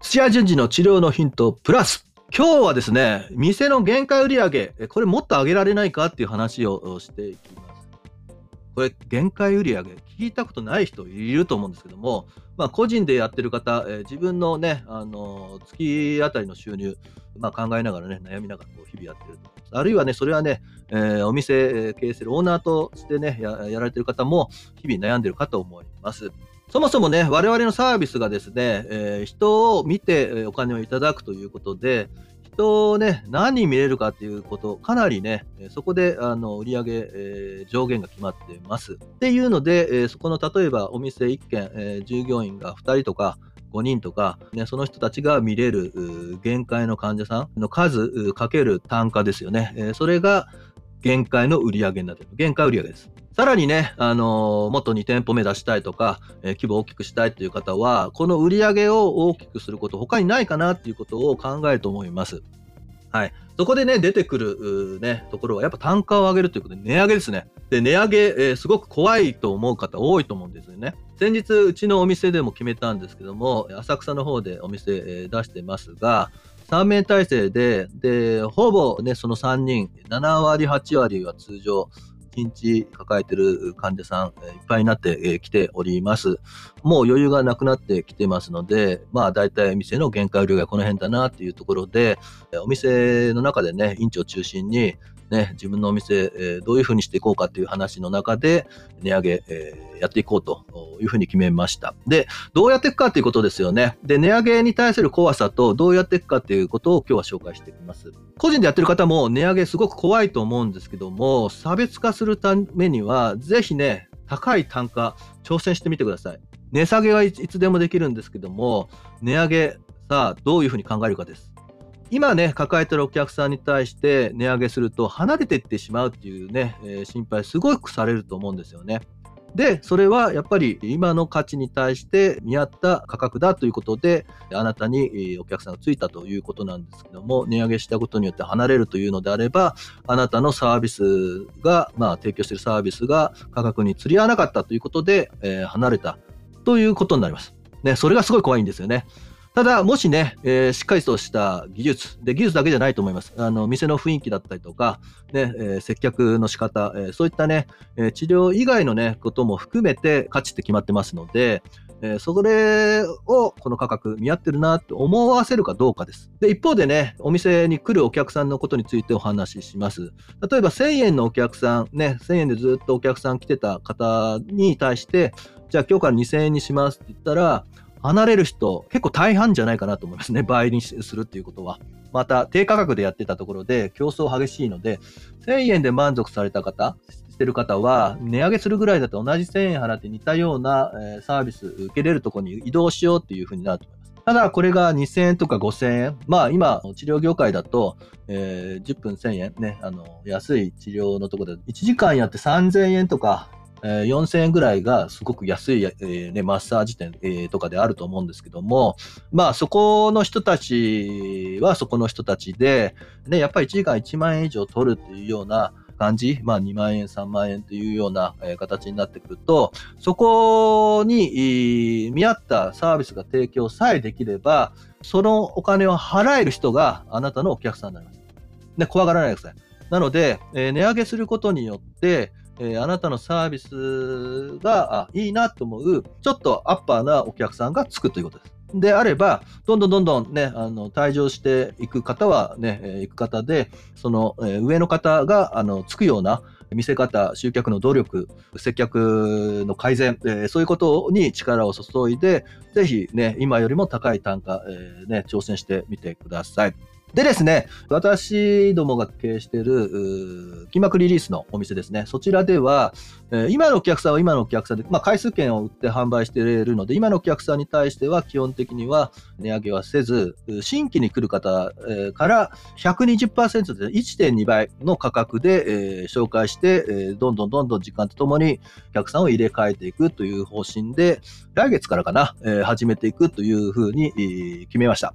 土屋順次の治療のヒントプラス今日はですね、店の限界売上これもっと上げられないかっていう話をしていきます。これ、限界売上聞いたことない人いると思うんですけども、まあ、個人でやってる方、えー、自分のね、あのー、月あたりの収入、まあ、考えながらね、悩みながらこう日々やってると思います。あるいはね、それはね、えー、お店経営するオーナーとしてねや、やられてる方も日々悩んでるかと思います。そもそもね、我々のサービスがですね、えー、人を見てお金をいただくということで、人をね、何人見れるかっていうこと、かなりね、そこであの売上、えー、上限が決まってます。っていうので、えー、そこの例えばお店1軒、えー、従業員が2人とか、5人とか、ね、その人たちが見れる限界の患者さんの数かける単価ですよね。えー、それが限界の売り上げになってる。限界売り上げです。さらにね、あのー、もっと2店舗目出したいとか、えー、規模を大きくしたいという方は、この売り上げを大きくすること、他にないかなっていうことを考えると思います。はい。そこでね、出てくる、ね、ところは、やっぱ単価を上げるということで、値上げですね。で、値上げ、えー、すごく怖いと思う方多いと思うんですよね。先日、うちのお店でも決めたんですけども、浅草の方でお店、えー、出してますが、3名体制で、で、ほぼね、その3人、7割、8割は通常、1日抱えてる患者さん、いっぱいになってきております。もう余裕がなくなってきてますので、まあ大体店の限界量がこの辺だなっていうところで、お店の中でね、院長中心にね、自分のお店、えー、どういうふうにしていこうかっていう話の中で、値上げ、えー、やっていこうというふうに決めました。で、どうやっていくかっていうことですよね。で、値上げに対する怖さとどうやっていくかっていうことを今日は紹介していきます。個人でやってる方も値上げすごく怖いと思うんですけども、差別化するためには、ぜひね、高い単価、挑戦してみてください。値下げはいつでもできるんですけども、値上げ、さあ、どういうふうに考えるかです。今ね、抱えてるお客さんに対して値上げすると離れていってしまうっていうね、えー、心配すごくされると思うんですよね。で、それはやっぱり今の価値に対して見合った価格だということで、あなたにお客さんがついたということなんですけども、値上げしたことによって離れるというのであれば、あなたのサービスが、まあ、提供しているサービスが価格に釣り合わなかったということで、えー、離れたということになります。ね、それがすごい怖いんですよね。ただ、もしね、えー、しっかりとした技術、で、技術だけじゃないと思います。あの、店の雰囲気だったりとか、ね、えー、接客の仕方、えー、そういったね、え治療以外のね、ことも含めて価値って決まってますので、えそれをこの価格見合ってるなって思わせるかどうかです。で、一方でね、お店に来るお客さんのことについてお話しします。例えば1000円のお客さん、ね、1000円でずっとお客さん来てた方に対して、じゃあ今日から2000円にしますって言ったら、離れる人、結構大半じゃないかなと思いますね。倍にするっていうことは。また、低価格でやってたところで競争激しいので、1000円で満足された方、してる方は、値上げするぐらいだと同じ1000円払って似たような、サービス受けれるところに移動しようっていうふうになると思います。ただ、これが2000円とか5000円。まあ、今、治療業界だと、えー、10分1000円ね、あの、安い治療のところで、1時間やって3000円とか、えー、4000円ぐらいがすごく安い、えーね、マッサージ店、えー、とかであると思うんですけども、まあそこの人たちはそこの人たちで、ね、やっぱり1時間1万円以上取るっていうような感じ、まあ2万円、3万円というような、形になってくると、そこに見合ったサービスが提供さえできれば、そのお金を払える人があなたのお客さんになります。ね、怖がらないでください。なので、えー、値上げすることによって、えー、あなたのサービスがあいいなと思う、ちょっとアッパーなお客さんがつくということです。であれば、どんどんどんどんね、あの、退場していく方はね、えー、行く方で、その、えー、上の方が、あの、つくような、見せ方、集客の努力、接客の改善、えー、そういうことに力を注いで、ぜひね、今よりも高い単価、えー、ね、挑戦してみてください。でですね、私どもが経営している、金額リリースのお店ですね。そちらでは、えー、今のお客さんは今のお客さんで、まあ、回数券を売って販売しているので、今のお客さんに対しては基本的には値上げはせず、新規に来る方、えー、から120%で1.2倍の価格で、えー、紹介して、えー、どんどんどんどん時間とともにお客さんを入れ替えていくという方針で、来月からかな、えー、始めていくというふうに、えー、決めました。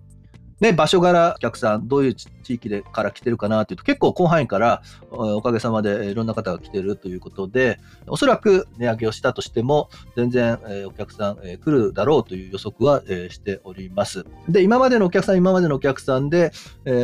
ね、場所柄お客さん、どういう地域でから来てるかなというと、結構広範囲からおかげさまでいろんな方が来てるということで、おそらく値上げをしたとしても、全然お客さん来るだろうという予測はしております。で、今までのお客さん、今までのお客さんで、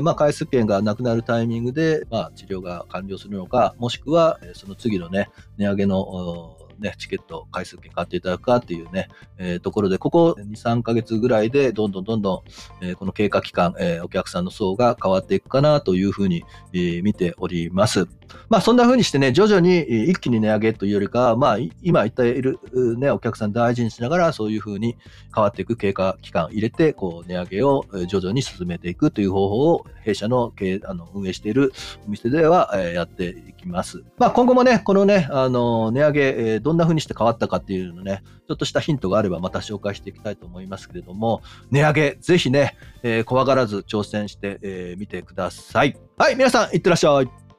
まあ、回数券がなくなるタイミングで、まあ、治療が完了するのか、もしくは、その次のね、値上げのね、チケット回数券買っていただくかっていうね、えー、ところで、ここ2、3ヶ月ぐらいで、どんどんどんどん、えー、この経過期間、えー、お客さんの層が変わっていくかなというふうに、えー、見ております。まあ、そんなふうにしてね、徐々に一気に値上げというよりかまあ、今言っている、ね、お客さん大事にしながら、そういうふうに変わっていく経過期間入れて、こう、値上げを徐々に進めていくという方法を、弊社の経あの運営しているお店では、やっていきます。まあ、今後もね、このね、あの、値上げ、どんなふうにして変わったかっていうのね、ちょっとしたヒントがあればまた紹介していきたいと思いますけれども、値上げ、ぜひね、えー、怖がらず挑戦してみ、えー、てください。はい、皆さん、いってらっしゃい。